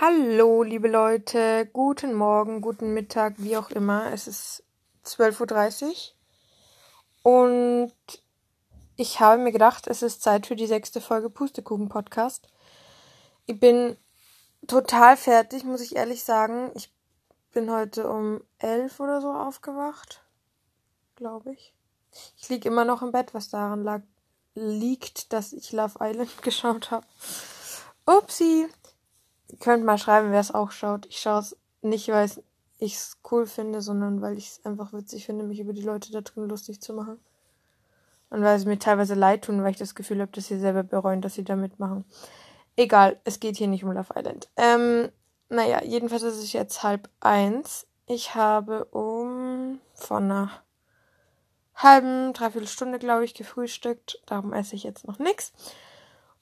Hallo, liebe Leute, guten Morgen, guten Mittag, wie auch immer. Es ist 12.30 Uhr und ich habe mir gedacht, es ist Zeit für die sechste Folge Pustekuchen-Podcast. Ich bin total fertig, muss ich ehrlich sagen. Ich bin heute um elf oder so aufgewacht, glaube ich. Ich liege immer noch im Bett, was daran lag, liegt, dass ich Love Island geschaut habe. Upsi. Ihr könnt mal schreiben, wer es auch schaut. Ich schaue es nicht, weil ich es cool finde, sondern weil ich es einfach witzig finde, mich über die Leute da drin lustig zu machen. Und weil es mir teilweise leid tun, weil ich das Gefühl habe, dass sie selber bereuen, dass sie da mitmachen. Egal, es geht hier nicht um Love Island. Ähm, naja, jedenfalls ist es jetzt halb eins. Ich habe um vor einer halben, dreiviertel Stunde, glaube ich, gefrühstückt. Darum esse ich jetzt noch nichts.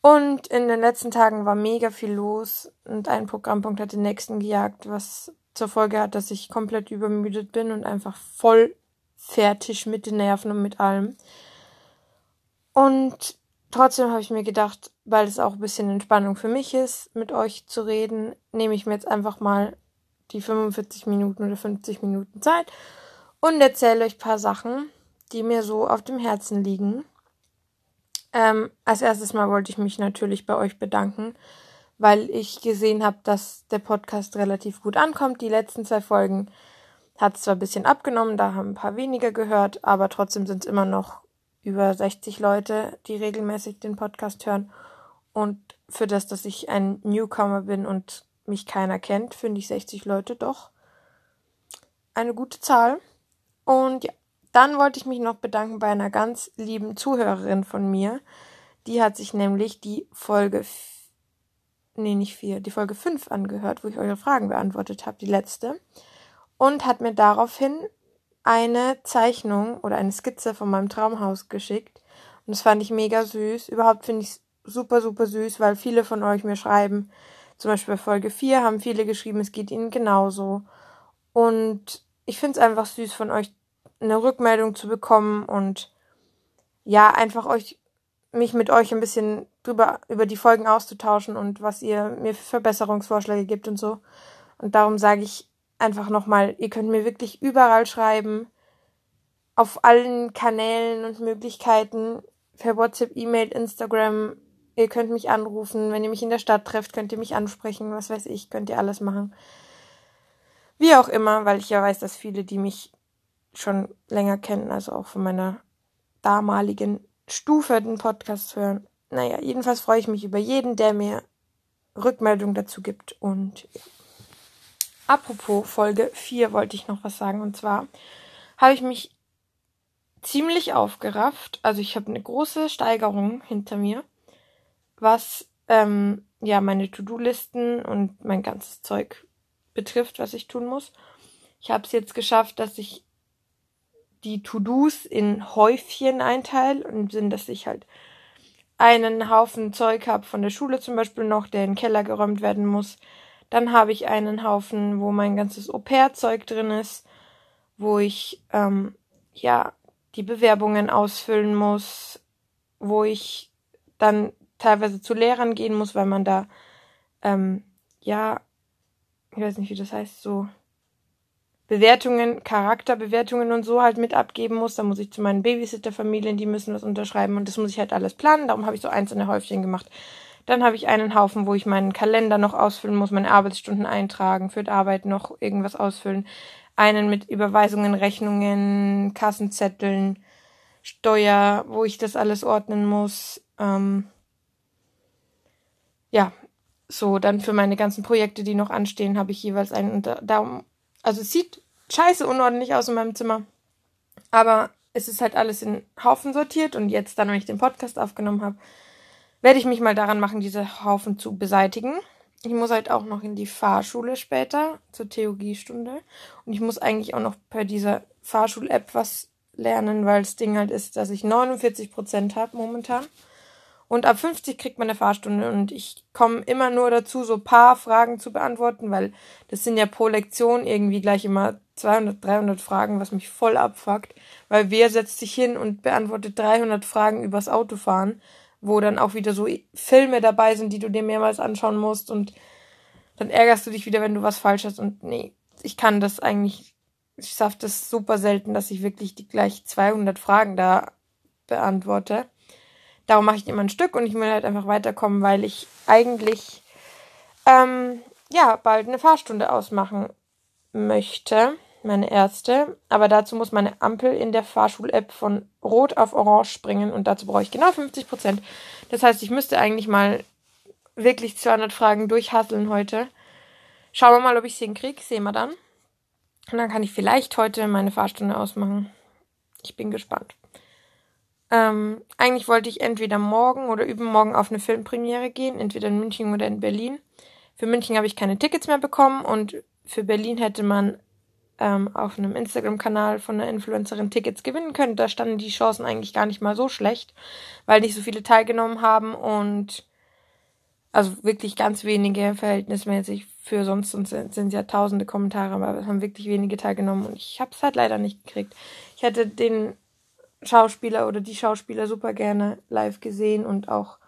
Und in den letzten Tagen war mega viel los und ein Programmpunkt hat den nächsten gejagt, was zur Folge hat, dass ich komplett übermüdet bin und einfach voll fertig mit den Nerven und mit allem. Und trotzdem habe ich mir gedacht, weil es auch ein bisschen Entspannung für mich ist, mit euch zu reden, nehme ich mir jetzt einfach mal die 45 Minuten oder 50 Minuten Zeit und erzähle euch ein paar Sachen, die mir so auf dem Herzen liegen. Ähm, als erstes Mal wollte ich mich natürlich bei euch bedanken, weil ich gesehen habe, dass der Podcast relativ gut ankommt. Die letzten zwei Folgen hat zwar ein bisschen abgenommen, da haben ein paar weniger gehört, aber trotzdem sind es immer noch über 60 Leute, die regelmäßig den Podcast hören. Und für das, dass ich ein Newcomer bin und mich keiner kennt, finde ich 60 Leute doch eine gute Zahl. Und ja, dann wollte ich mich noch bedanken bei einer ganz lieben Zuhörerin von mir. Die hat sich nämlich die Folge, nee, nicht vier, die Folge fünf angehört, wo ich eure Fragen beantwortet habe, die letzte. Und hat mir daraufhin eine Zeichnung oder eine Skizze von meinem Traumhaus geschickt. Und das fand ich mega süß. Überhaupt finde ich es super, super süß, weil viele von euch mir schreiben, zum Beispiel bei Folge 4 haben viele geschrieben, es geht ihnen genauso. Und ich finde es einfach süß von euch eine Rückmeldung zu bekommen und ja, einfach euch, mich mit euch ein bisschen drüber, über die Folgen auszutauschen und was ihr mir für Verbesserungsvorschläge gibt und so. Und darum sage ich einfach nochmal, ihr könnt mir wirklich überall schreiben, auf allen Kanälen und Möglichkeiten, per WhatsApp, E-Mail, Instagram, ihr könnt mich anrufen, wenn ihr mich in der Stadt trefft, könnt ihr mich ansprechen, was weiß ich, könnt ihr alles machen. Wie auch immer, weil ich ja weiß, dass viele, die mich schon länger kennen, also auch von meiner damaligen Stufe den Podcast hören. Naja, jedenfalls freue ich mich über jeden, der mir Rückmeldung dazu gibt. Und ja. apropos Folge 4 wollte ich noch was sagen. Und zwar habe ich mich ziemlich aufgerafft. Also ich habe eine große Steigerung hinter mir, was ähm, ja meine To-Do-Listen und mein ganzes Zeug betrifft, was ich tun muss. Ich habe es jetzt geschafft, dass ich die To-Dos in Häufchen einteile, im Sinn, dass ich halt einen Haufen Zeug habe von der Schule zum Beispiel noch, der in den Keller geräumt werden muss. Dann habe ich einen Haufen, wo mein ganzes Au-pair-Zeug drin ist, wo ich ähm, ja die Bewerbungen ausfüllen muss, wo ich dann teilweise zu Lehrern gehen muss, weil man da ähm, ja, ich weiß nicht, wie das heißt, so Bewertungen, Charakterbewertungen und so halt mit abgeben muss. Da muss ich zu meinen Babysitter-Familien, die müssen das unterschreiben und das muss ich halt alles planen. Darum habe ich so einzelne Häufchen gemacht. Dann habe ich einen Haufen, wo ich meinen Kalender noch ausfüllen muss, meine Arbeitsstunden eintragen, für die Arbeit noch irgendwas ausfüllen. Einen mit Überweisungen, Rechnungen, Kassenzetteln, Steuer, wo ich das alles ordnen muss. Ähm ja, so, dann für meine ganzen Projekte, die noch anstehen, habe ich jeweils einen. Und darum also es sieht scheiße unordentlich aus in meinem Zimmer. Aber es ist halt alles in Haufen sortiert und jetzt, dann, wenn ich den Podcast aufgenommen habe, werde ich mich mal daran machen, diese Haufen zu beseitigen. Ich muss halt auch noch in die Fahrschule später zur Theologiestunde. Und ich muss eigentlich auch noch per dieser Fahrschul-App was lernen, weil das Ding halt ist, dass ich 49 Prozent habe momentan. Und ab 50 kriegt man eine Fahrstunde und ich komme immer nur dazu, so paar Fragen zu beantworten, weil das sind ja pro Lektion irgendwie gleich immer 200, 300 Fragen, was mich voll abfuckt, weil wer setzt sich hin und beantwortet 300 Fragen übers Autofahren, wo dann auch wieder so Filme dabei sind, die du dir mehrmals anschauen musst und dann ärgerst du dich wieder, wenn du was falsch hast. Und nee, ich kann das eigentlich, ich schaffe das super selten, dass ich wirklich die gleich 200 Fragen da beantworte. Darum mache ich immer ein Stück und ich will halt einfach weiterkommen, weil ich eigentlich ähm, ja bald eine Fahrstunde ausmachen möchte, meine erste. Aber dazu muss meine Ampel in der Fahrschul-App von Rot auf Orange springen und dazu brauche ich genau 50 Prozent. Das heißt, ich müsste eigentlich mal wirklich 200 Fragen durchhasseln heute. Schauen wir mal, ob ich es hinkriege. Sehen wir dann. Und dann kann ich vielleicht heute meine Fahrstunde ausmachen. Ich bin gespannt. Ähm, eigentlich wollte ich entweder morgen oder übermorgen auf eine Filmpremiere gehen, entweder in München oder in Berlin. Für München habe ich keine Tickets mehr bekommen und für Berlin hätte man ähm, auf einem Instagram-Kanal von einer Influencerin Tickets gewinnen können. Da standen die Chancen eigentlich gar nicht mal so schlecht, weil nicht so viele teilgenommen haben und also wirklich ganz wenige verhältnismäßig für sonst sind es ja tausende Kommentare, aber es haben wirklich wenige teilgenommen und ich habe es halt leider nicht gekriegt. Ich hätte den Schauspieler oder die Schauspieler super gerne live gesehen und auch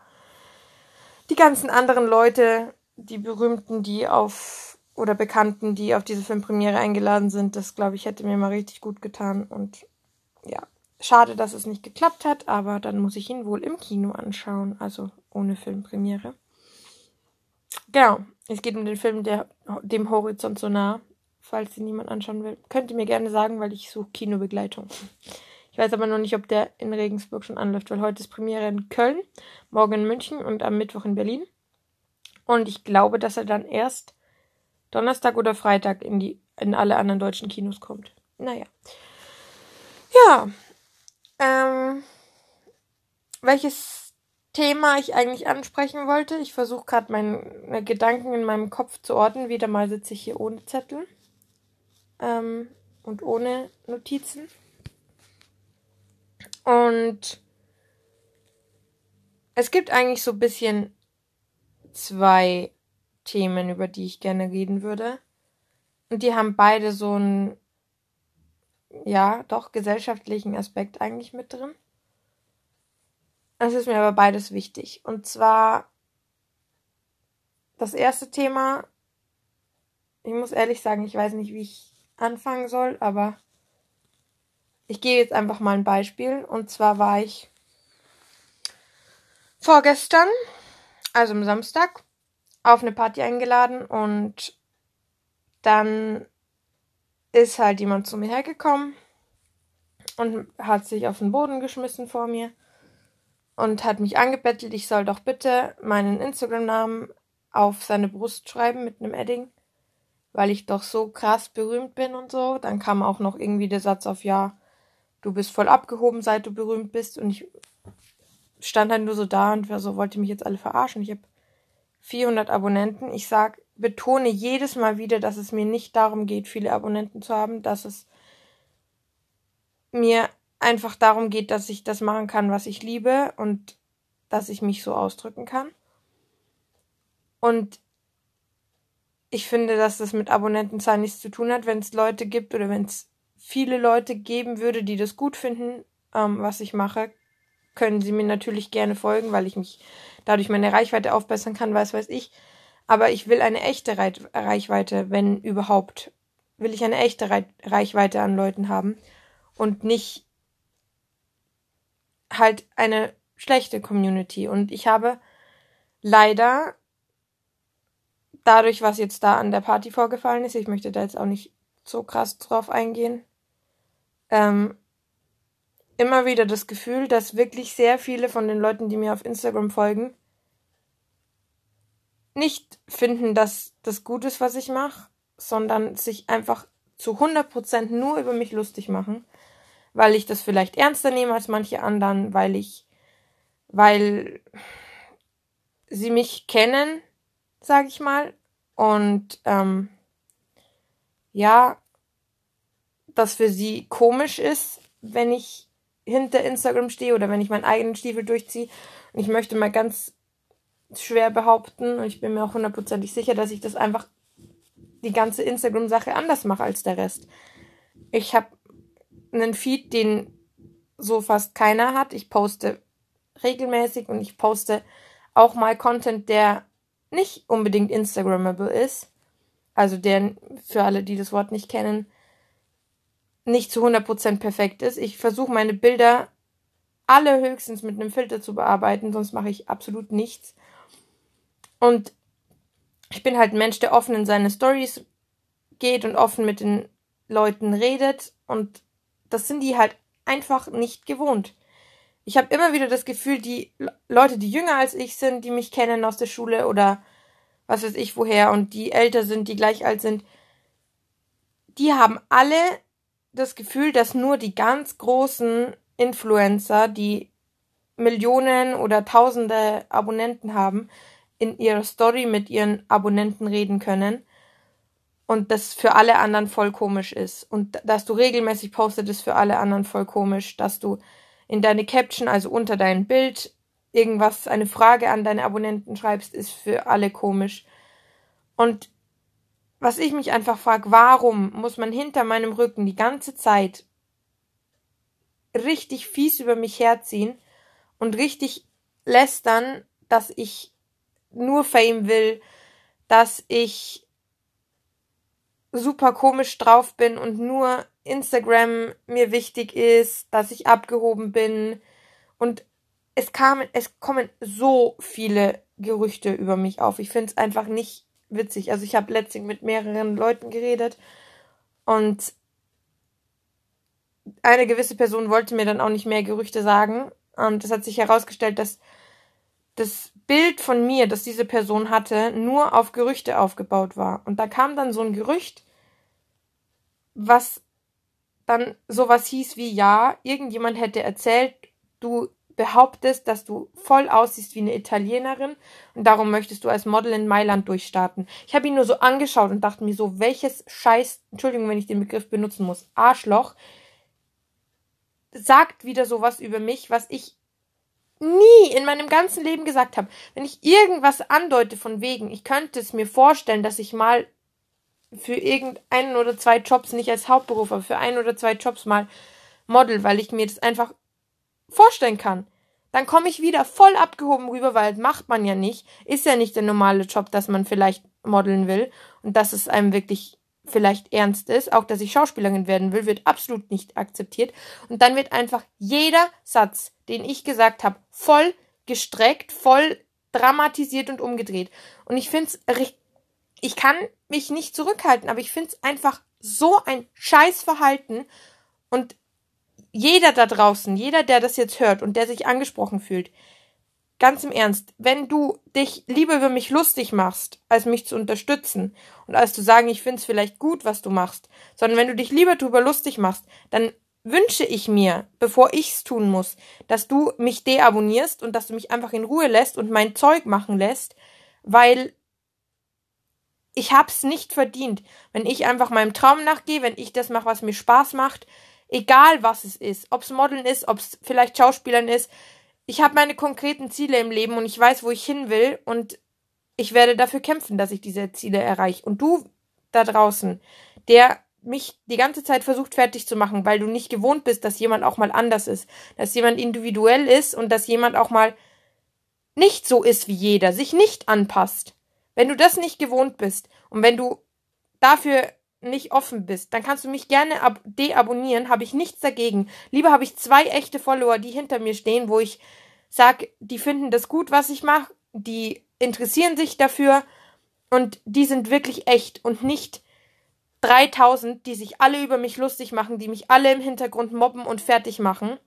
die ganzen anderen Leute, die berühmten, die auf oder Bekannten, die auf diese Filmpremiere eingeladen sind, das glaube ich hätte mir mal richtig gut getan und ja, schade, dass es nicht geklappt hat, aber dann muss ich ihn wohl im Kino anschauen, also ohne Filmpremiere. Genau, es geht um den Film der, dem Horizont so nah, falls ihn niemand anschauen will. Könnt ihr mir gerne sagen, weil ich suche Kinobegleitung. Ich weiß aber noch nicht, ob der in Regensburg schon anläuft, weil heute ist Premiere in Köln, morgen in München und am Mittwoch in Berlin. Und ich glaube, dass er dann erst Donnerstag oder Freitag in die in alle anderen deutschen Kinos kommt. Naja. Ja. Ähm, welches Thema ich eigentlich ansprechen wollte. Ich versuche gerade meine Gedanken in meinem Kopf zu ordnen. Wieder mal sitze ich hier ohne Zettel ähm, und ohne Notizen. Und es gibt eigentlich so ein bisschen zwei Themen, über die ich gerne reden würde. Und die haben beide so einen, ja, doch gesellschaftlichen Aspekt eigentlich mit drin. Es ist mir aber beides wichtig. Und zwar das erste Thema, ich muss ehrlich sagen, ich weiß nicht, wie ich anfangen soll, aber ich gebe jetzt einfach mal ein Beispiel. Und zwar war ich vorgestern, also am Samstag, auf eine Party eingeladen und dann ist halt jemand zu mir hergekommen und hat sich auf den Boden geschmissen vor mir und hat mich angebettelt, ich soll doch bitte meinen Instagram-Namen auf seine Brust schreiben mit einem Edding, weil ich doch so krass berühmt bin und so. Dann kam auch noch irgendwie der Satz auf Ja, du bist voll abgehoben, seit du berühmt bist. Und ich stand halt nur so da und war so, wollte mich jetzt alle verarschen. Ich habe 400 Abonnenten. Ich sag, betone jedes Mal wieder, dass es mir nicht darum geht, viele Abonnenten zu haben, dass es mir einfach darum geht, dass ich das machen kann, was ich liebe und dass ich mich so ausdrücken kann. Und ich finde, dass das mit Abonnentenzahlen nichts zu tun hat, wenn es Leute gibt oder wenn es viele Leute geben würde, die das gut finden, ähm, was ich mache, können sie mir natürlich gerne folgen, weil ich mich dadurch meine Reichweite aufbessern kann, was weiß ich. Aber ich will eine echte Reichweite, wenn überhaupt, will ich eine echte Reichweite an Leuten haben und nicht halt eine schlechte Community. Und ich habe leider dadurch, was jetzt da an der Party vorgefallen ist, ich möchte da jetzt auch nicht so krass drauf eingehen, ähm, immer wieder das Gefühl, dass wirklich sehr viele von den Leuten, die mir auf Instagram folgen, nicht finden, dass das gut ist, was ich mache, sondern sich einfach zu 100% nur über mich lustig machen, weil ich das vielleicht ernster nehme als manche anderen, weil ich, weil sie mich kennen, sag ich mal, und ähm, ja, das für sie komisch ist, wenn ich hinter Instagram stehe oder wenn ich meinen eigenen Stiefel durchziehe. Und ich möchte mal ganz schwer behaupten, und ich bin mir auch hundertprozentig sicher, dass ich das einfach die ganze Instagram-Sache anders mache als der Rest. Ich habe einen Feed, den so fast keiner hat. Ich poste regelmäßig und ich poste auch mal Content, der nicht unbedingt Instagrammable ist, also der für alle, die das Wort nicht kennen, nicht zu 100% perfekt ist. Ich versuche meine Bilder alle höchstens mit einem Filter zu bearbeiten, sonst mache ich absolut nichts. Und ich bin halt ein Mensch, der offen in seine Stories geht und offen mit den Leuten redet und das sind die halt einfach nicht gewohnt. Ich habe immer wieder das Gefühl, die Leute, die jünger als ich sind, die mich kennen aus der Schule oder was weiß ich woher und die älter sind, die gleich alt sind, die haben alle das Gefühl, dass nur die ganz großen Influencer, die Millionen oder Tausende Abonnenten haben, in ihrer Story mit ihren Abonnenten reden können und das für alle anderen voll komisch ist. Und dass du regelmäßig postet, ist für alle anderen voll komisch. Dass du in deine Caption, also unter dein Bild, irgendwas, eine Frage an deine Abonnenten schreibst, ist für alle komisch. Und was ich mich einfach frage, warum muss man hinter meinem Rücken die ganze Zeit richtig fies über mich herziehen und richtig lästern, dass ich nur Fame will, dass ich super komisch drauf bin und nur Instagram mir wichtig ist, dass ich abgehoben bin und es kamen, es kommen so viele Gerüchte über mich auf. Ich finde es einfach nicht witzig. Also ich habe letztlich mit mehreren Leuten geredet und eine gewisse Person wollte mir dann auch nicht mehr Gerüchte sagen. Und es hat sich herausgestellt, dass das Bild von mir, das diese Person hatte, nur auf Gerüchte aufgebaut war. Und da kam dann so ein Gerücht, was dann sowas hieß wie, ja, irgendjemand hätte erzählt, du behauptest, dass du voll aussiehst wie eine Italienerin und darum möchtest du als Model in Mailand durchstarten. Ich habe ihn nur so angeschaut und dachte mir so, welches Scheiß, Entschuldigung, wenn ich den Begriff benutzen muss, Arschloch, sagt wieder sowas über mich, was ich nie in meinem ganzen Leben gesagt habe. Wenn ich irgendwas andeute von wegen, ich könnte es mir vorstellen, dass ich mal für irgendeinen oder zwei Jobs, nicht als Hauptberuf, aber für ein oder zwei Jobs mal Model, weil ich mir das einfach vorstellen kann. Dann komme ich wieder voll abgehoben rüber, weil macht man ja nicht. Ist ja nicht der normale Job, dass man vielleicht modeln will und dass es einem wirklich vielleicht ernst ist. Auch, dass ich Schauspielerin werden will, wird absolut nicht akzeptiert. Und dann wird einfach jeder Satz, den ich gesagt habe, voll gestreckt, voll dramatisiert und umgedreht. Und ich finde es, ich kann mich nicht zurückhalten, aber ich finde es einfach so ein Scheißverhalten. Und jeder da draußen, jeder, der das jetzt hört und der sich angesprochen fühlt, ganz im Ernst, wenn du dich lieber über mich lustig machst, als mich zu unterstützen und als zu sagen, ich find's vielleicht gut, was du machst, sondern wenn du dich lieber drüber lustig machst, dann wünsche ich mir, bevor ich's tun muss, dass du mich deabonnierst und dass du mich einfach in Ruhe lässt und mein Zeug machen lässt, weil ich hab's nicht verdient, wenn ich einfach meinem Traum nachgehe, wenn ich das mache, was mir Spaß macht, egal was es ist, ob's Modeln ist, ob's vielleicht Schauspielern ist, ich habe meine konkreten Ziele im Leben und ich weiß, wo ich hin will und ich werde dafür kämpfen, dass ich diese Ziele erreiche. Und du da draußen, der mich die ganze Zeit versucht fertig zu machen, weil du nicht gewohnt bist, dass jemand auch mal anders ist, dass jemand individuell ist und dass jemand auch mal nicht so ist wie jeder, sich nicht anpasst. Wenn du das nicht gewohnt bist und wenn du dafür nicht offen bist, dann kannst du mich gerne deabonnieren, habe ich nichts dagegen. Lieber habe ich zwei echte Follower, die hinter mir stehen, wo ich sag, die finden das gut, was ich mache, die interessieren sich dafür und die sind wirklich echt und nicht 3000, die sich alle über mich lustig machen, die mich alle im Hintergrund mobben und fertig machen.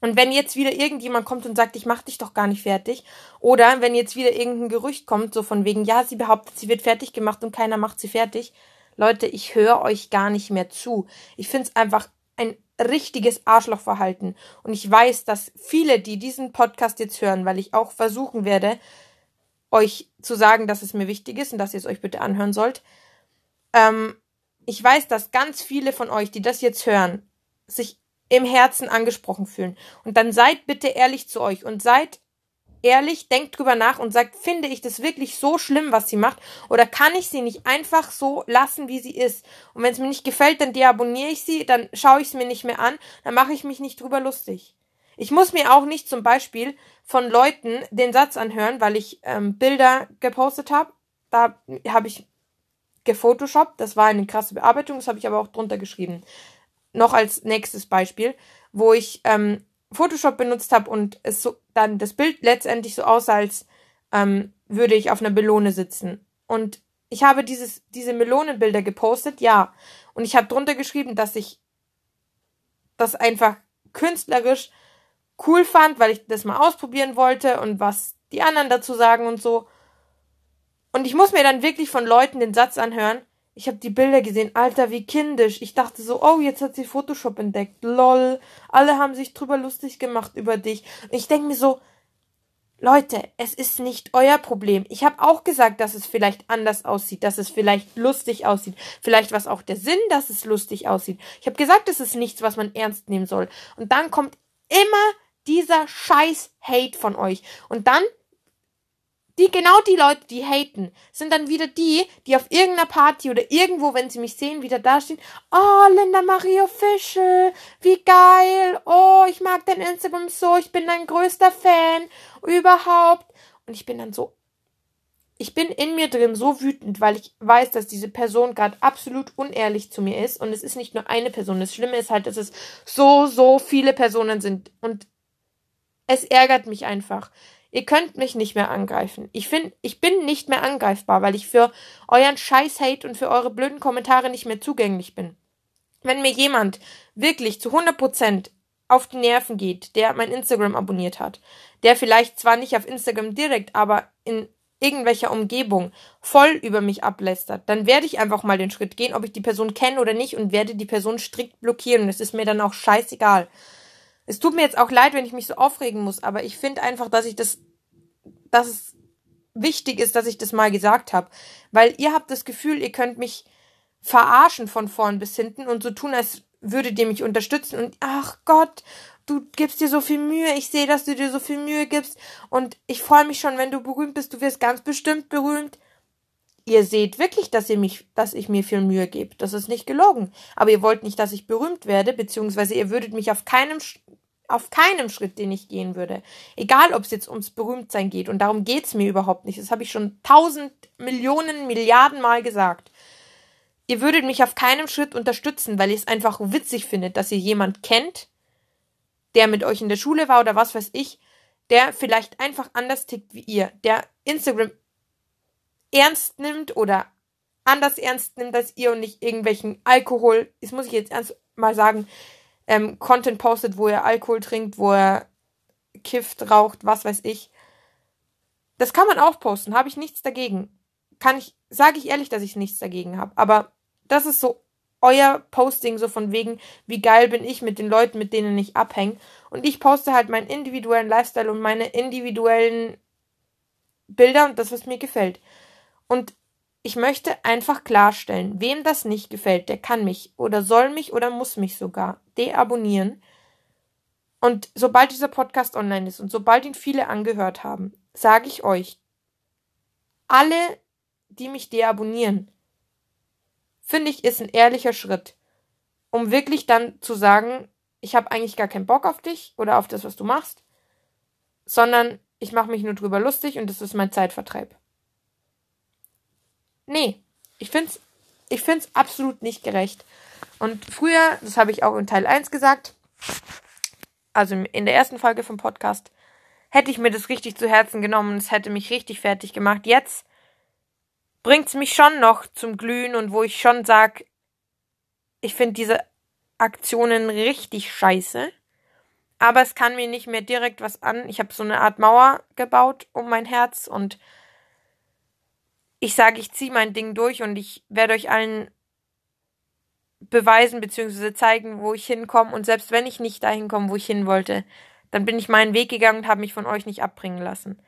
Und wenn jetzt wieder irgendjemand kommt und sagt, ich mach dich doch gar nicht fertig, oder wenn jetzt wieder irgendein Gerücht kommt, so von wegen, ja, sie behauptet, sie wird fertig gemacht und keiner macht sie fertig, Leute, ich höre euch gar nicht mehr zu. Ich finde es einfach ein richtiges Arschlochverhalten. Und ich weiß, dass viele, die diesen Podcast jetzt hören, weil ich auch versuchen werde, euch zu sagen, dass es mir wichtig ist und dass ihr es euch bitte anhören sollt. Ähm, ich weiß, dass ganz viele von euch, die das jetzt hören, sich im Herzen angesprochen fühlen. Und dann seid bitte ehrlich zu euch und seid ehrlich, denkt drüber nach und sagt, finde ich das wirklich so schlimm, was sie macht? Oder kann ich sie nicht einfach so lassen, wie sie ist? Und wenn es mir nicht gefällt, dann deabonniere ich sie, dann schaue ich es mir nicht mehr an, dann mache ich mich nicht drüber lustig. Ich muss mir auch nicht zum Beispiel von Leuten den Satz anhören, weil ich ähm, Bilder gepostet habe. Da habe ich gefotoshoppt. Das war eine krasse Bearbeitung. Das habe ich aber auch drunter geschrieben. Noch als nächstes Beispiel, wo ich ähm, Photoshop benutzt habe und es so dann das Bild letztendlich so aussah, als ähm, würde ich auf einer Melone sitzen. Und ich habe dieses, diese Melonenbilder gepostet, ja. Und ich habe drunter geschrieben, dass ich das einfach künstlerisch cool fand, weil ich das mal ausprobieren wollte und was die anderen dazu sagen und so. Und ich muss mir dann wirklich von Leuten den Satz anhören. Ich habe die Bilder gesehen, Alter, wie kindisch. Ich dachte so, oh, jetzt hat sie Photoshop entdeckt. Lol. Alle haben sich drüber lustig gemacht über dich. Und ich denke mir so, Leute, es ist nicht euer Problem. Ich habe auch gesagt, dass es vielleicht anders aussieht, dass es vielleicht lustig aussieht. Vielleicht war es auch der Sinn, dass es lustig aussieht. Ich habe gesagt, es ist nichts, was man ernst nehmen soll. Und dann kommt immer dieser scheiß Hate von euch. Und dann die, genau die Leute, die haten, sind dann wieder die, die auf irgendeiner Party oder irgendwo, wenn sie mich sehen, wieder dastehen. Oh, Linda Marie Official, wie geil. Oh, ich mag dein Instagram so, ich bin dein größter Fan überhaupt. Und ich bin dann so, ich bin in mir drin so wütend, weil ich weiß, dass diese Person gerade absolut unehrlich zu mir ist. Und es ist nicht nur eine Person. Das Schlimme ist halt, dass es so, so viele Personen sind. Und es ärgert mich einfach. Ihr könnt mich nicht mehr angreifen. Ich finde, ich bin nicht mehr angreifbar, weil ich für euren Scheiß-Hate und für eure blöden Kommentare nicht mehr zugänglich bin. Wenn mir jemand wirklich zu 100% auf die Nerven geht, der mein Instagram abonniert hat, der vielleicht zwar nicht auf Instagram direkt, aber in irgendwelcher Umgebung voll über mich ablästert, dann werde ich einfach mal den Schritt gehen, ob ich die Person kenne oder nicht und werde die Person strikt blockieren. Es ist mir dann auch scheißegal. Es tut mir jetzt auch leid, wenn ich mich so aufregen muss, aber ich finde einfach, dass ich das, dass es wichtig ist, dass ich das mal gesagt habe. Weil ihr habt das Gefühl, ihr könnt mich verarschen von vorn bis hinten und so tun, als würdet ihr mich unterstützen und ach Gott, du gibst dir so viel Mühe, ich sehe, dass du dir so viel Mühe gibst und ich freue mich schon, wenn du berühmt bist, du wirst ganz bestimmt berühmt. Ihr seht wirklich, dass ihr mich, dass ich mir viel Mühe gebe. Das ist nicht gelogen. Aber ihr wollt nicht, dass ich berühmt werde, beziehungsweise ihr würdet mich auf keinem auf keinem Schritt, den ich gehen würde. Egal, ob es jetzt ums Berühmtsein geht. Und darum geht's mir überhaupt nicht. Das habe ich schon tausend Millionen, Milliarden Mal gesagt. Ihr würdet mich auf keinem Schritt unterstützen, weil ihr es einfach witzig findet, dass ihr jemand kennt, der mit euch in der Schule war oder was weiß ich, der vielleicht einfach anders tickt wie ihr, der Instagram ernst nimmt oder anders ernst nimmt als ihr und nicht irgendwelchen Alkohol, das muss ich jetzt ernst mal sagen, ähm, Content postet, wo er Alkohol trinkt, wo er kifft, raucht, was weiß ich. Das kann man auch posten, habe ich nichts dagegen. Kann ich, sage ich ehrlich, dass ich nichts dagegen habe. Aber das ist so euer Posting, so von wegen, wie geil bin ich mit den Leuten, mit denen ich abhänge. Und ich poste halt meinen individuellen Lifestyle und meine individuellen Bilder und das, was mir gefällt. Und ich möchte einfach klarstellen, wem das nicht gefällt, der kann mich oder soll mich oder muss mich sogar deabonnieren. Und sobald dieser Podcast online ist und sobald ihn viele angehört haben, sage ich euch, alle, die mich deabonnieren, finde ich, ist ein ehrlicher Schritt, um wirklich dann zu sagen, ich habe eigentlich gar keinen Bock auf dich oder auf das, was du machst, sondern ich mache mich nur drüber lustig und das ist mein Zeitvertreib. Nee, ich find's, ich find's absolut nicht gerecht. Und früher, das habe ich auch in Teil 1 gesagt, also in der ersten Folge vom Podcast, hätte ich mir das richtig zu Herzen genommen, es hätte mich richtig fertig gemacht. Jetzt bringt's mich schon noch zum Glühen und wo ich schon sag, ich finde diese Aktionen richtig scheiße. Aber es kann mir nicht mehr direkt was an. Ich habe so eine Art Mauer gebaut um mein Herz und ich sage, ich ziehe mein Ding durch und ich werde euch allen beweisen bzw. zeigen, wo ich hinkomme. Und selbst wenn ich nicht dahin komme, wo ich hin wollte, dann bin ich meinen Weg gegangen und habe mich von euch nicht abbringen lassen.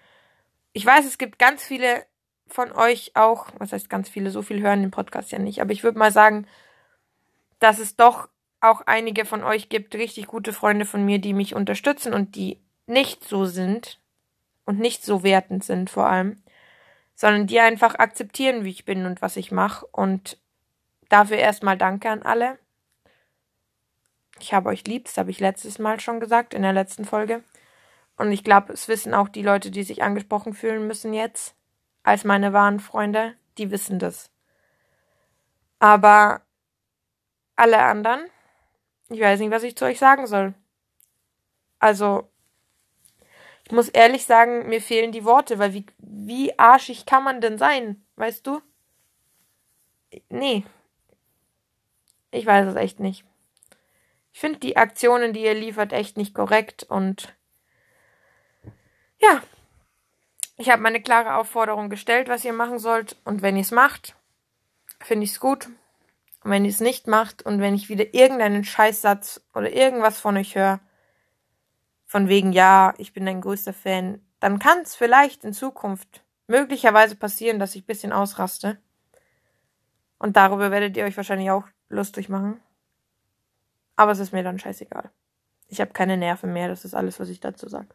Ich weiß, es gibt ganz viele von euch auch, was heißt ganz viele, so viel hören den Podcast ja nicht, aber ich würde mal sagen, dass es doch auch einige von euch gibt, richtig gute Freunde von mir, die mich unterstützen und die nicht so sind und nicht so wertend sind vor allem sondern die einfach akzeptieren, wie ich bin und was ich mache. Und dafür erstmal Danke an alle. Ich habe euch lieb, das habe ich letztes Mal schon gesagt, in der letzten Folge. Und ich glaube, es wissen auch die Leute, die sich angesprochen fühlen müssen jetzt, als meine wahren Freunde, die wissen das. Aber alle anderen, ich weiß nicht, was ich zu euch sagen soll. Also, ich muss ehrlich sagen, mir fehlen die Worte, weil wie, wie arschig kann man denn sein, weißt du? Nee. Ich weiß es echt nicht. Ich finde die Aktionen, die ihr liefert, echt nicht korrekt und ja, ich habe meine klare Aufforderung gestellt, was ihr machen sollt und wenn ihr es macht, finde ich es gut. Und wenn ihr es nicht macht und wenn ich wieder irgendeinen Scheißsatz oder irgendwas von euch höre, von wegen, ja, ich bin dein größter Fan, dann kann es vielleicht in Zukunft möglicherweise passieren, dass ich bisschen ausraste. Und darüber werdet ihr euch wahrscheinlich auch lustig machen. Aber es ist mir dann scheißegal. Ich habe keine Nerven mehr, das ist alles, was ich dazu sage.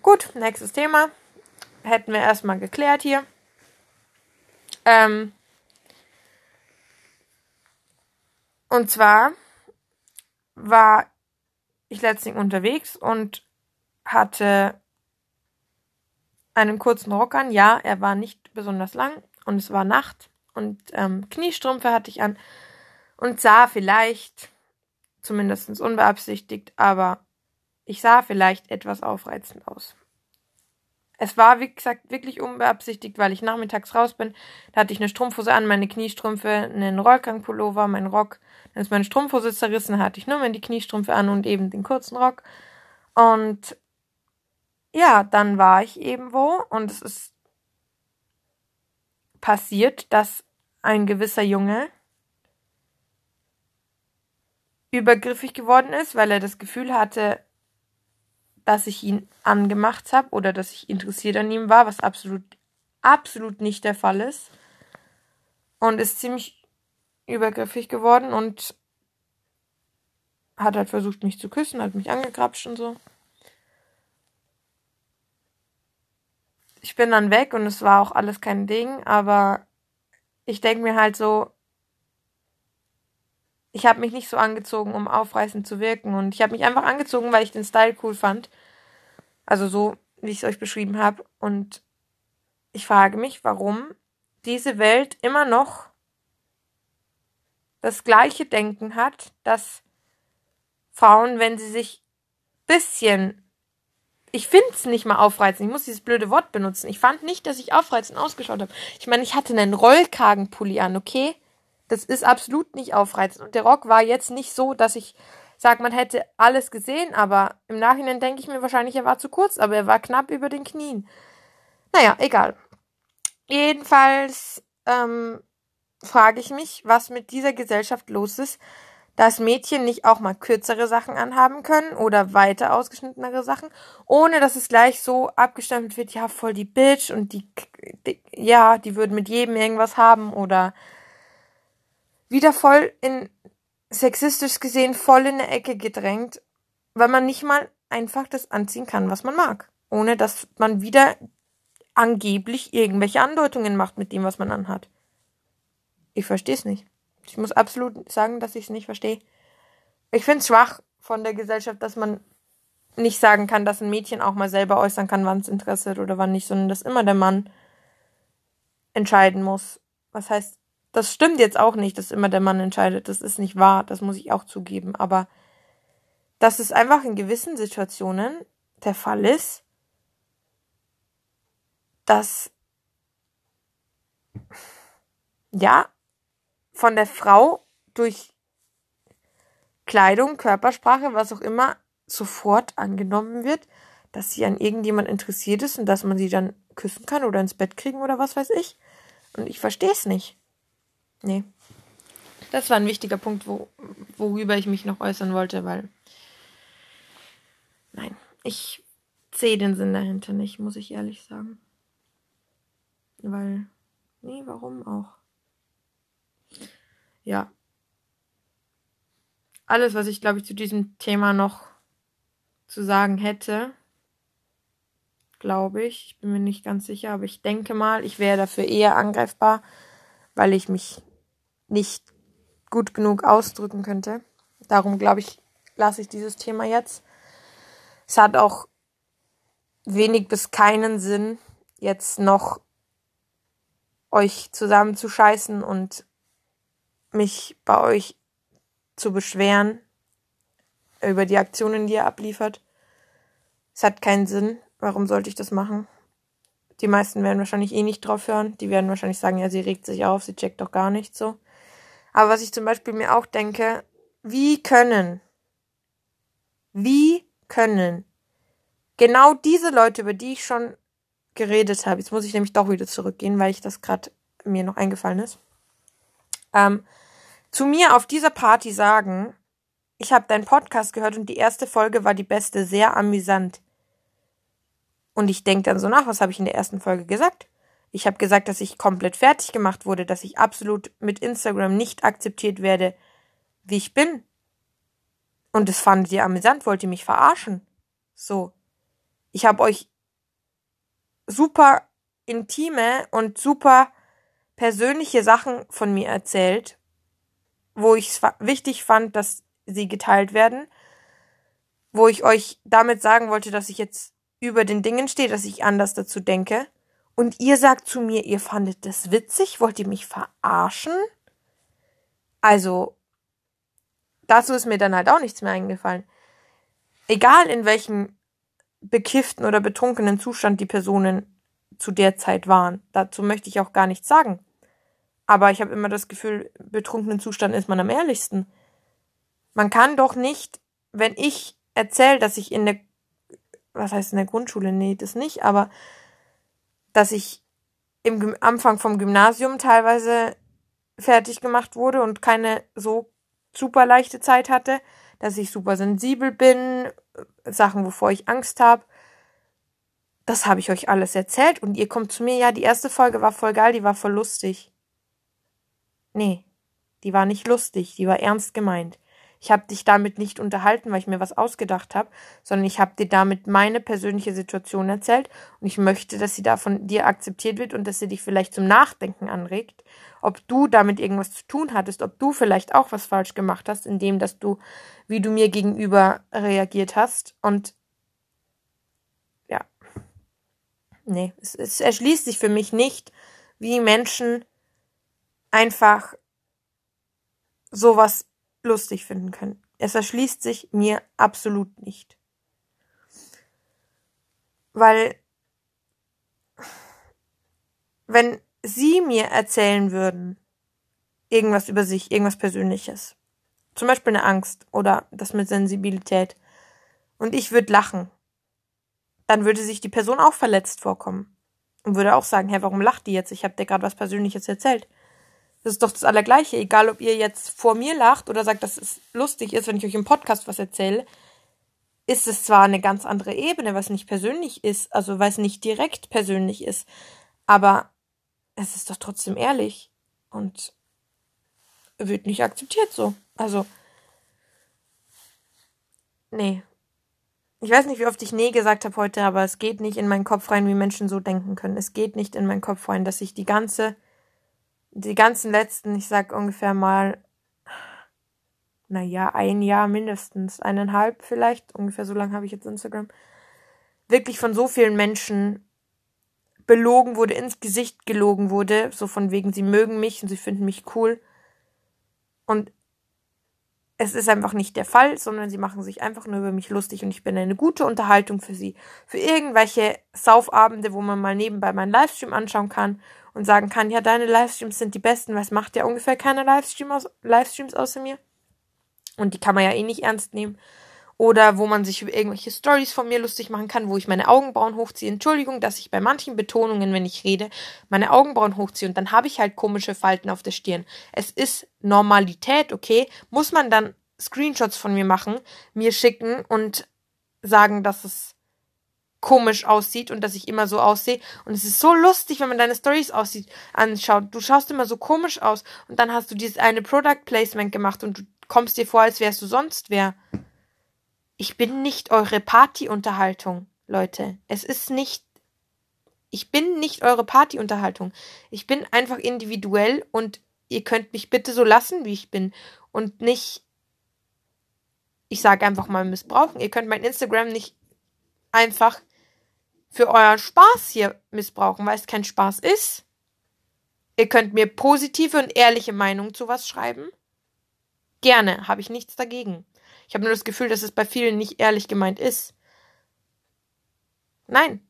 Gut, nächstes Thema. Hätten wir erstmal geklärt hier. Ähm, und zwar war ich letztens unterwegs und hatte einen kurzen Rock an. Ja, er war nicht besonders lang und es war Nacht und ähm, Kniestrümpfe hatte ich an und sah vielleicht, zumindest unbeabsichtigt, aber ich sah vielleicht etwas aufreizend aus. Es war, wie gesagt, wirklich unbeabsichtigt, weil ich nachmittags raus bin. Da hatte ich eine Strumpfhose an, meine Kniestrümpfe, einen Rollkrankpullover, meinen Rock. Dann ist meine Strumpfhose zerrissen, hatte ich nur die Kniestrümpfe an und eben den kurzen Rock. Und ja, dann war ich eben wo und es ist passiert, dass ein gewisser Junge übergriffig geworden ist, weil er das Gefühl hatte, dass ich ihn angemacht habe oder dass ich interessiert an ihm war, was absolut, absolut nicht der Fall ist. Und ist ziemlich übergriffig geworden und hat halt versucht, mich zu küssen, hat mich angegrapscht und so. Ich bin dann weg und es war auch alles kein Ding, aber ich denke mir halt so, ich habe mich nicht so angezogen, um aufreißend zu wirken. Und ich habe mich einfach angezogen, weil ich den Style cool fand. Also so, wie ich es euch beschrieben habe. Und ich frage mich, warum diese Welt immer noch das gleiche Denken hat, dass Frauen, wenn sie sich bisschen ich finde es nicht mal aufreizend. Ich muss dieses blöde Wort benutzen. Ich fand nicht, dass ich aufreizend ausgeschaut habe. Ich meine, ich hatte einen Rollkragenpulli an, okay? Das ist absolut nicht aufreizend. Und der Rock war jetzt nicht so, dass ich sage, man hätte alles gesehen, aber im Nachhinein denke ich mir wahrscheinlich, er war zu kurz, aber er war knapp über den Knien. Naja, egal. Jedenfalls ähm, frage ich mich, was mit dieser Gesellschaft los ist, dass Mädchen nicht auch mal kürzere Sachen anhaben können oder weiter ausgeschnittenere Sachen, ohne dass es gleich so abgestempelt wird, ja, voll die Bitch und die, die ja, die würden mit jedem irgendwas haben oder wieder voll in sexistisch gesehen voll in eine Ecke gedrängt, weil man nicht mal einfach das anziehen kann, was man mag, ohne dass man wieder angeblich irgendwelche Andeutungen macht mit dem, was man anhat. Ich verstehe es nicht. Ich muss absolut sagen, dass ich es nicht verstehe. Ich finde es schwach von der Gesellschaft, dass man nicht sagen kann, dass ein Mädchen auch mal selber äußern kann, wann es interessiert oder wann nicht, sondern dass immer der Mann entscheiden muss. Was heißt, das stimmt jetzt auch nicht, dass immer der Mann entscheidet. Das ist nicht wahr, das muss ich auch zugeben. Aber dass es einfach in gewissen Situationen der Fall ist, dass ja, von der Frau durch Kleidung, Körpersprache, was auch immer, sofort angenommen wird, dass sie an irgendjemand interessiert ist und dass man sie dann küssen kann oder ins Bett kriegen oder was weiß ich. Und ich verstehe es nicht. Nee. Das war ein wichtiger Punkt, wo, worüber ich mich noch äußern wollte, weil. Nein, ich sehe den Sinn dahinter nicht, muss ich ehrlich sagen. Weil. Nee, warum auch? ja. Alles, was ich, glaube ich, zu diesem Thema noch zu sagen hätte, glaube ich. Ich bin mir nicht ganz sicher, aber ich denke mal, ich wäre dafür eher angreifbar, weil ich mich nicht gut genug ausdrücken könnte. Darum glaube ich, lasse ich dieses Thema jetzt. Es hat auch wenig bis keinen Sinn, jetzt noch euch zusammenzuscheißen und mich bei euch zu beschweren über die Aktionen, die ihr abliefert. Es hat keinen Sinn. Warum sollte ich das machen? Die meisten werden wahrscheinlich eh nicht drauf hören. Die werden wahrscheinlich sagen, ja, sie regt sich auf, sie checkt doch gar nicht so. Aber was ich zum Beispiel mir auch denke, wie können, wie können genau diese Leute, über die ich schon geredet habe, jetzt muss ich nämlich doch wieder zurückgehen, weil ich das gerade mir noch eingefallen ist, ähm, zu mir auf dieser Party sagen, ich habe deinen Podcast gehört und die erste Folge war die beste, sehr amüsant. Und ich denke dann so nach, was habe ich in der ersten Folge gesagt? Ich habe gesagt, dass ich komplett fertig gemacht wurde, dass ich absolut mit Instagram nicht akzeptiert werde, wie ich bin. Und das fandet ihr amüsant, wollt ihr mich verarschen. So. Ich habe euch super intime und super persönliche Sachen von mir erzählt, wo ich es wichtig fand, dass sie geteilt werden, wo ich euch damit sagen wollte, dass ich jetzt über den Dingen stehe, dass ich anders dazu denke. Und ihr sagt zu mir, ihr fandet das witzig, wollt ihr mich verarschen? Also, dazu ist mir dann halt auch nichts mehr eingefallen. Egal in welchem bekifften oder betrunkenen Zustand die Personen zu der Zeit waren. Dazu möchte ich auch gar nichts sagen. Aber ich habe immer das Gefühl, betrunkenen Zustand ist man am ehrlichsten. Man kann doch nicht, wenn ich erzähle, dass ich in der, was heißt in der Grundschule? Nee, das nicht, aber dass ich im Anfang vom Gymnasium teilweise fertig gemacht wurde und keine so super leichte Zeit hatte, dass ich super sensibel bin, Sachen, wovor ich Angst habe. Das habe ich euch alles erzählt und ihr kommt zu mir, ja, die erste Folge war voll geil, die war voll lustig. Nee, die war nicht lustig, die war ernst gemeint. Ich habe dich damit nicht unterhalten, weil ich mir was ausgedacht habe, sondern ich habe dir damit meine persönliche Situation erzählt und ich möchte, dass sie da von dir akzeptiert wird und dass sie dich vielleicht zum Nachdenken anregt, ob du damit irgendwas zu tun hattest, ob du vielleicht auch was falsch gemacht hast, indem dass du, wie du mir gegenüber reagiert hast und ja. Nee, es, es erschließt sich für mich nicht, wie Menschen einfach sowas lustig finden können. Es erschließt sich mir absolut nicht. Weil, wenn Sie mir erzählen würden, irgendwas über sich, irgendwas Persönliches, zum Beispiel eine Angst oder das mit Sensibilität, und ich würde lachen, dann würde sich die Person auch verletzt vorkommen und würde auch sagen, hä, warum lacht die jetzt? Ich habe dir gerade was Persönliches erzählt. Das ist doch das Allergleiche. Egal, ob ihr jetzt vor mir lacht oder sagt, dass es lustig ist, wenn ich euch im Podcast was erzähle, ist es zwar eine ganz andere Ebene, was nicht persönlich ist, also weil es nicht direkt persönlich ist, aber es ist doch trotzdem ehrlich und wird nicht akzeptiert so. Also, nee. Ich weiß nicht, wie oft ich nee gesagt habe heute, aber es geht nicht in meinen Kopf rein, wie Menschen so denken können. Es geht nicht in meinen Kopf rein, dass ich die ganze die ganzen letzten, ich sag ungefähr mal, naja, ein Jahr mindestens, eineinhalb vielleicht, ungefähr so lange habe ich jetzt Instagram, wirklich von so vielen Menschen belogen wurde, ins Gesicht gelogen wurde, so von wegen, sie mögen mich und sie finden mich cool. Und es ist einfach nicht der Fall, sondern sie machen sich einfach nur über mich lustig und ich bin eine gute Unterhaltung für sie. Für irgendwelche Saufabende, wo man mal nebenbei meinen Livestream anschauen kann und sagen kann, ja, deine Livestreams sind die besten, was macht ja ungefähr keine Livestream aus, Livestreams außer mir? Und die kann man ja eh nicht ernst nehmen. Oder wo man sich über irgendwelche Stories von mir lustig machen kann, wo ich meine Augenbrauen hochziehe. Entschuldigung, dass ich bei manchen Betonungen, wenn ich rede, meine Augenbrauen hochziehe und dann habe ich halt komische Falten auf der Stirn. Es ist Normalität, okay? Muss man dann Screenshots von mir machen, mir schicken und sagen, dass es komisch aussieht und dass ich immer so aussehe. Und es ist so lustig, wenn man deine Stories aussieht, anschaut. Du schaust immer so komisch aus und dann hast du dieses eine Product Placement gemacht und du kommst dir vor, als wärst du sonst wer. Ich bin nicht eure Partyunterhaltung, Leute. Es ist nicht. Ich bin nicht eure Partyunterhaltung. Ich bin einfach individuell und ihr könnt mich bitte so lassen, wie ich bin und nicht ich sage einfach mal missbrauchen. Ihr könnt mein Instagram nicht einfach für euren Spaß hier missbrauchen, weil es kein Spaß ist. Ihr könnt mir positive und ehrliche Meinungen zu was schreiben. Gerne, habe ich nichts dagegen. Ich habe nur das Gefühl, dass es bei vielen nicht ehrlich gemeint ist. Nein.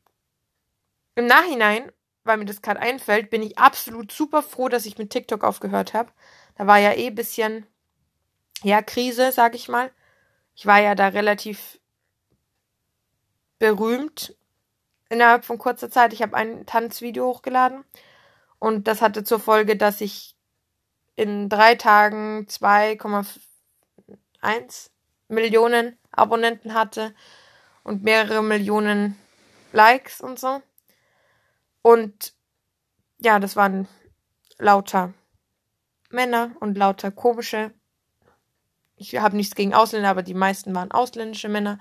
Im Nachhinein, weil mir das gerade einfällt, bin ich absolut super froh, dass ich mit TikTok aufgehört habe. Da war ja eh bisschen, ja, Krise, sag ich mal. Ich war ja da relativ berühmt innerhalb von kurzer Zeit. Ich habe ein Tanzvideo hochgeladen und das hatte zur Folge, dass ich in drei Tagen 2,1 Millionen Abonnenten hatte und mehrere Millionen Likes und so. Und ja, das waren lauter Männer und lauter komische. Ich habe nichts gegen Ausländer, aber die meisten waren ausländische Männer.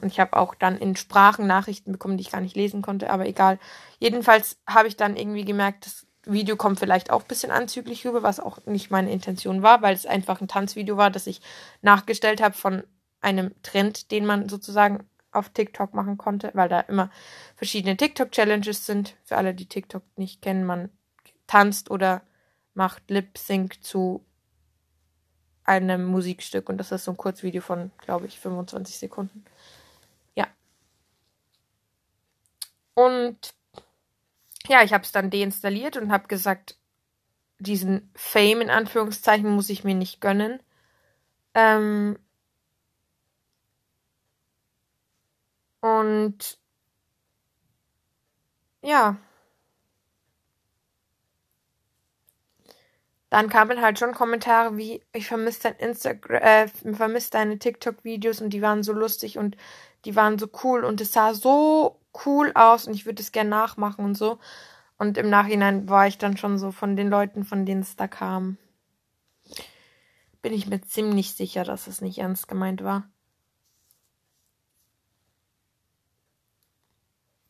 Und ich habe auch dann in Sprachen Nachrichten bekommen, die ich gar nicht lesen konnte, aber egal. Jedenfalls habe ich dann irgendwie gemerkt, das Video kommt vielleicht auch ein bisschen anzüglich rüber, was auch nicht meine Intention war, weil es einfach ein Tanzvideo war, das ich nachgestellt habe von einem Trend, den man sozusagen auf TikTok machen konnte, weil da immer verschiedene TikTok-Challenges sind. Für alle, die TikTok nicht kennen, man tanzt oder macht Lip-Sync zu einem Musikstück und das ist so ein Kurzvideo von, glaube ich, 25 Sekunden. Ja. Und ja, ich habe es dann deinstalliert und habe gesagt, diesen Fame in Anführungszeichen muss ich mir nicht gönnen. Ähm, Und ja. Dann kamen halt schon Kommentare wie, ich vermisse dein Instagram, äh, vermisse deine TikTok-Videos und die waren so lustig und die waren so cool und es sah so cool aus und ich würde es gerne nachmachen und so. Und im Nachhinein war ich dann schon so von den Leuten, von denen es da kam, bin ich mir ziemlich sicher, dass es nicht ernst gemeint war.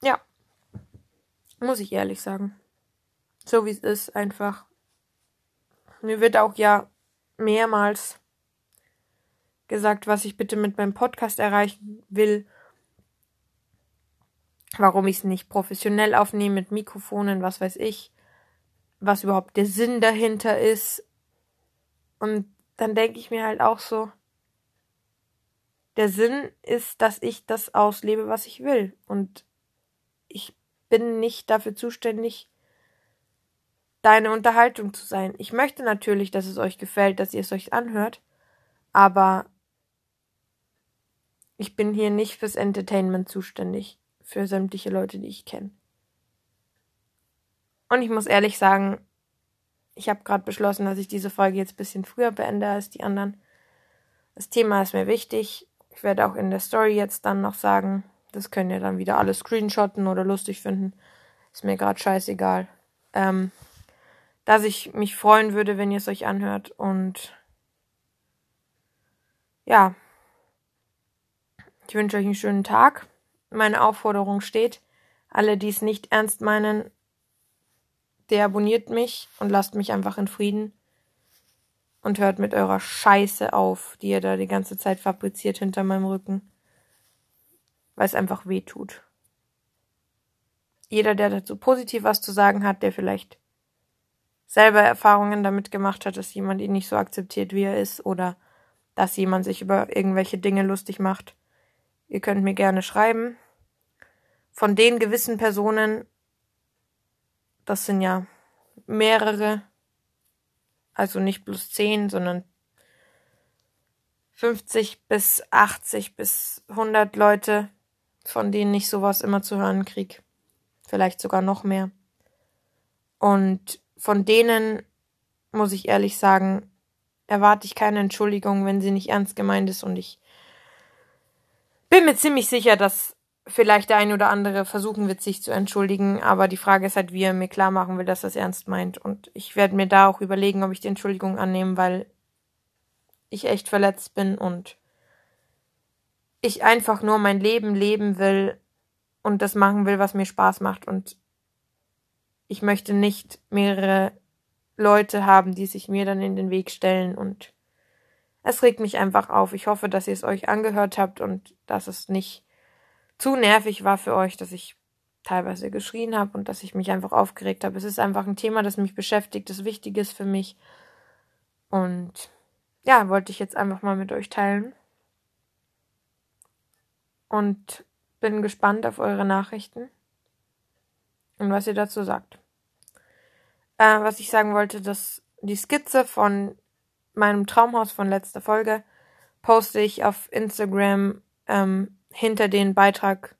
Ja. Muss ich ehrlich sagen. So wie es ist, einfach. Mir wird auch ja mehrmals gesagt, was ich bitte mit meinem Podcast erreichen will. Warum ich es nicht professionell aufnehme mit Mikrofonen, was weiß ich. Was überhaupt der Sinn dahinter ist. Und dann denke ich mir halt auch so, der Sinn ist, dass ich das auslebe, was ich will. Und ich bin nicht dafür zuständig, deine Unterhaltung zu sein. Ich möchte natürlich, dass es euch gefällt, dass ihr es euch anhört, aber ich bin hier nicht fürs Entertainment zuständig, für sämtliche Leute, die ich kenne. Und ich muss ehrlich sagen, ich habe gerade beschlossen, dass ich diese Folge jetzt ein bisschen früher beende als die anderen. Das Thema ist mir wichtig. Ich werde auch in der Story jetzt dann noch sagen, das könnt ihr dann wieder alles screenshotten oder lustig finden. Ist mir gerade scheißegal. Ähm, dass ich mich freuen würde, wenn ihr es euch anhört. Und ja, ich wünsche euch einen schönen Tag. Meine Aufforderung steht. Alle, die es nicht ernst meinen, deabonniert mich und lasst mich einfach in Frieden. Und hört mit eurer Scheiße auf, die ihr da die ganze Zeit fabriziert hinter meinem Rücken weil es einfach weh tut. Jeder, der dazu positiv was zu sagen hat, der vielleicht selber Erfahrungen damit gemacht hat, dass jemand ihn nicht so akzeptiert, wie er ist, oder dass jemand sich über irgendwelche Dinge lustig macht, ihr könnt mir gerne schreiben. Von den gewissen Personen, das sind ja mehrere, also nicht plus zehn, sondern 50 bis 80 bis 100 Leute, von denen ich sowas immer zu hören krieg. Vielleicht sogar noch mehr. Und von denen, muss ich ehrlich sagen, erwarte ich keine Entschuldigung, wenn sie nicht ernst gemeint ist. Und ich bin mir ziemlich sicher, dass vielleicht der ein oder andere versuchen wird, sich zu entschuldigen. Aber die Frage ist halt, wie er mir klar machen will, dass er es ernst meint. Und ich werde mir da auch überlegen, ob ich die Entschuldigung annehme, weil ich echt verletzt bin und ich einfach nur mein Leben leben will und das machen will, was mir Spaß macht. Und ich möchte nicht mehrere Leute haben, die sich mir dann in den Weg stellen und es regt mich einfach auf. Ich hoffe, dass ihr es euch angehört habt und dass es nicht zu nervig war für euch, dass ich teilweise geschrien habe und dass ich mich einfach aufgeregt habe. Es ist einfach ein Thema, das mich beschäftigt, das wichtig ist für mich. Und ja, wollte ich jetzt einfach mal mit euch teilen. Und bin gespannt auf eure Nachrichten und was ihr dazu sagt. Äh, was ich sagen wollte, dass die Skizze von meinem Traumhaus von letzter Folge poste ich auf Instagram ähm, hinter den Beitrag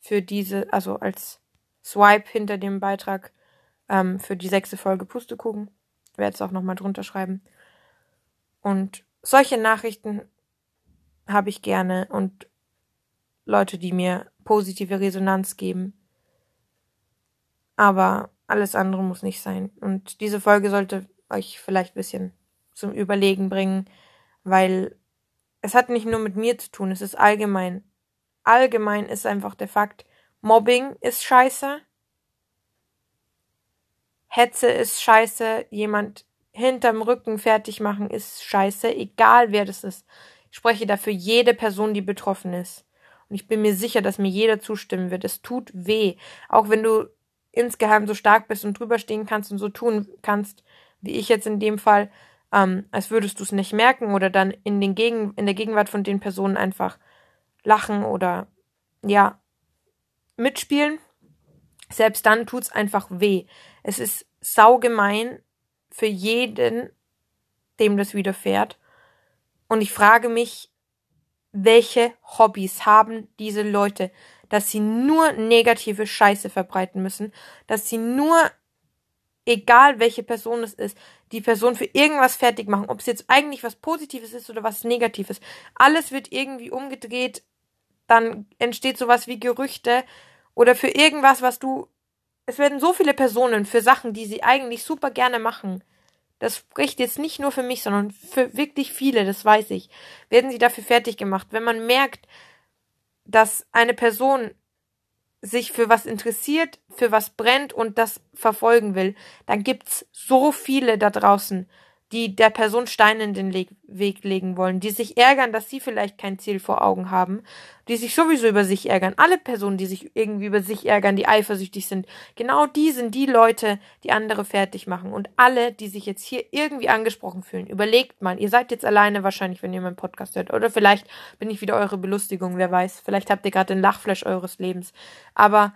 für diese, also als Swipe hinter dem Beitrag ähm, für die sechste Folge Pustekuchen. Werde es auch nochmal drunter schreiben. Und solche Nachrichten habe ich gerne und Leute, die mir positive Resonanz geben. Aber alles andere muss nicht sein. Und diese Folge sollte euch vielleicht ein bisschen zum Überlegen bringen, weil es hat nicht nur mit mir zu tun, es ist allgemein. Allgemein ist einfach der Fakt, Mobbing ist scheiße, Hetze ist scheiße, jemand hinterm Rücken fertig machen ist scheiße, egal wer das ist. Ich spreche dafür jede Person, die betroffen ist. Und ich bin mir sicher, dass mir jeder zustimmen wird. Es tut weh. Auch wenn du insgeheim so stark bist und drüber stehen kannst und so tun kannst, wie ich jetzt in dem Fall, ähm, als würdest du es nicht merken oder dann in, den Gegen in der Gegenwart von den Personen einfach lachen oder ja, mitspielen. Selbst dann tut's einfach weh. Es ist saugemein für jeden, dem das widerfährt. Und ich frage mich, welche Hobbys haben diese Leute, dass sie nur negative Scheiße verbreiten müssen, dass sie nur, egal welche Person es ist, die Person für irgendwas fertig machen, ob es jetzt eigentlich was Positives ist oder was Negatives. Alles wird irgendwie umgedreht, dann entsteht sowas wie Gerüchte oder für irgendwas, was du. Es werden so viele Personen für Sachen, die sie eigentlich super gerne machen, das spricht jetzt nicht nur für mich, sondern für wirklich viele, das weiß ich, werden sie dafür fertig gemacht. Wenn man merkt, dass eine Person sich für was interessiert, für was brennt und das verfolgen will, dann gibt's so viele da draußen, die der Person Steine in den Weg legen wollen, die sich ärgern, dass sie vielleicht kein Ziel vor Augen haben, die sich sowieso über sich ärgern. Alle Personen, die sich irgendwie über sich ärgern, die eifersüchtig sind, genau die sind die Leute, die andere fertig machen. Und alle, die sich jetzt hier irgendwie angesprochen fühlen, überlegt mal, ihr seid jetzt alleine wahrscheinlich, wenn ihr meinen Podcast hört. Oder vielleicht bin ich wieder eure Belustigung, wer weiß. Vielleicht habt ihr gerade den Lachflash eures Lebens. Aber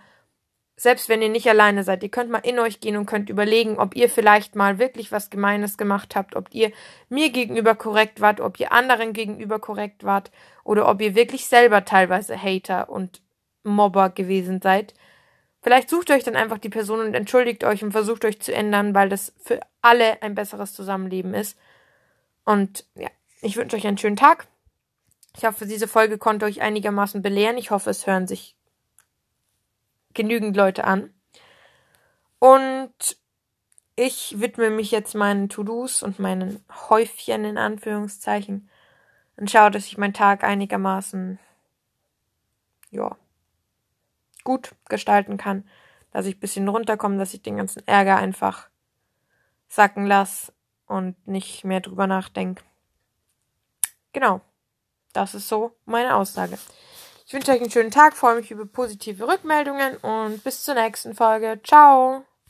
selbst wenn ihr nicht alleine seid, ihr könnt mal in euch gehen und könnt überlegen, ob ihr vielleicht mal wirklich was Gemeines gemacht habt, ob ihr mir gegenüber korrekt wart, ob ihr anderen gegenüber korrekt wart oder ob ihr wirklich selber teilweise Hater und Mobber gewesen seid. Vielleicht sucht euch dann einfach die Person und entschuldigt euch und versucht euch zu ändern, weil das für alle ein besseres Zusammenleben ist. Und ja, ich wünsche euch einen schönen Tag. Ich hoffe, diese Folge konnte euch einigermaßen belehren. Ich hoffe, es hören sich genügend Leute an. Und ich widme mich jetzt meinen To-Dos und meinen Häufchen in Anführungszeichen und schaue, dass ich meinen Tag einigermaßen, ja, gut gestalten kann, dass ich ein bisschen runterkomme, dass ich den ganzen Ärger einfach sacken lasse und nicht mehr drüber nachdenke. Genau. Das ist so meine Aussage. Ich wünsche euch einen schönen Tag, freue mich über positive Rückmeldungen und bis zur nächsten Folge. Ciao!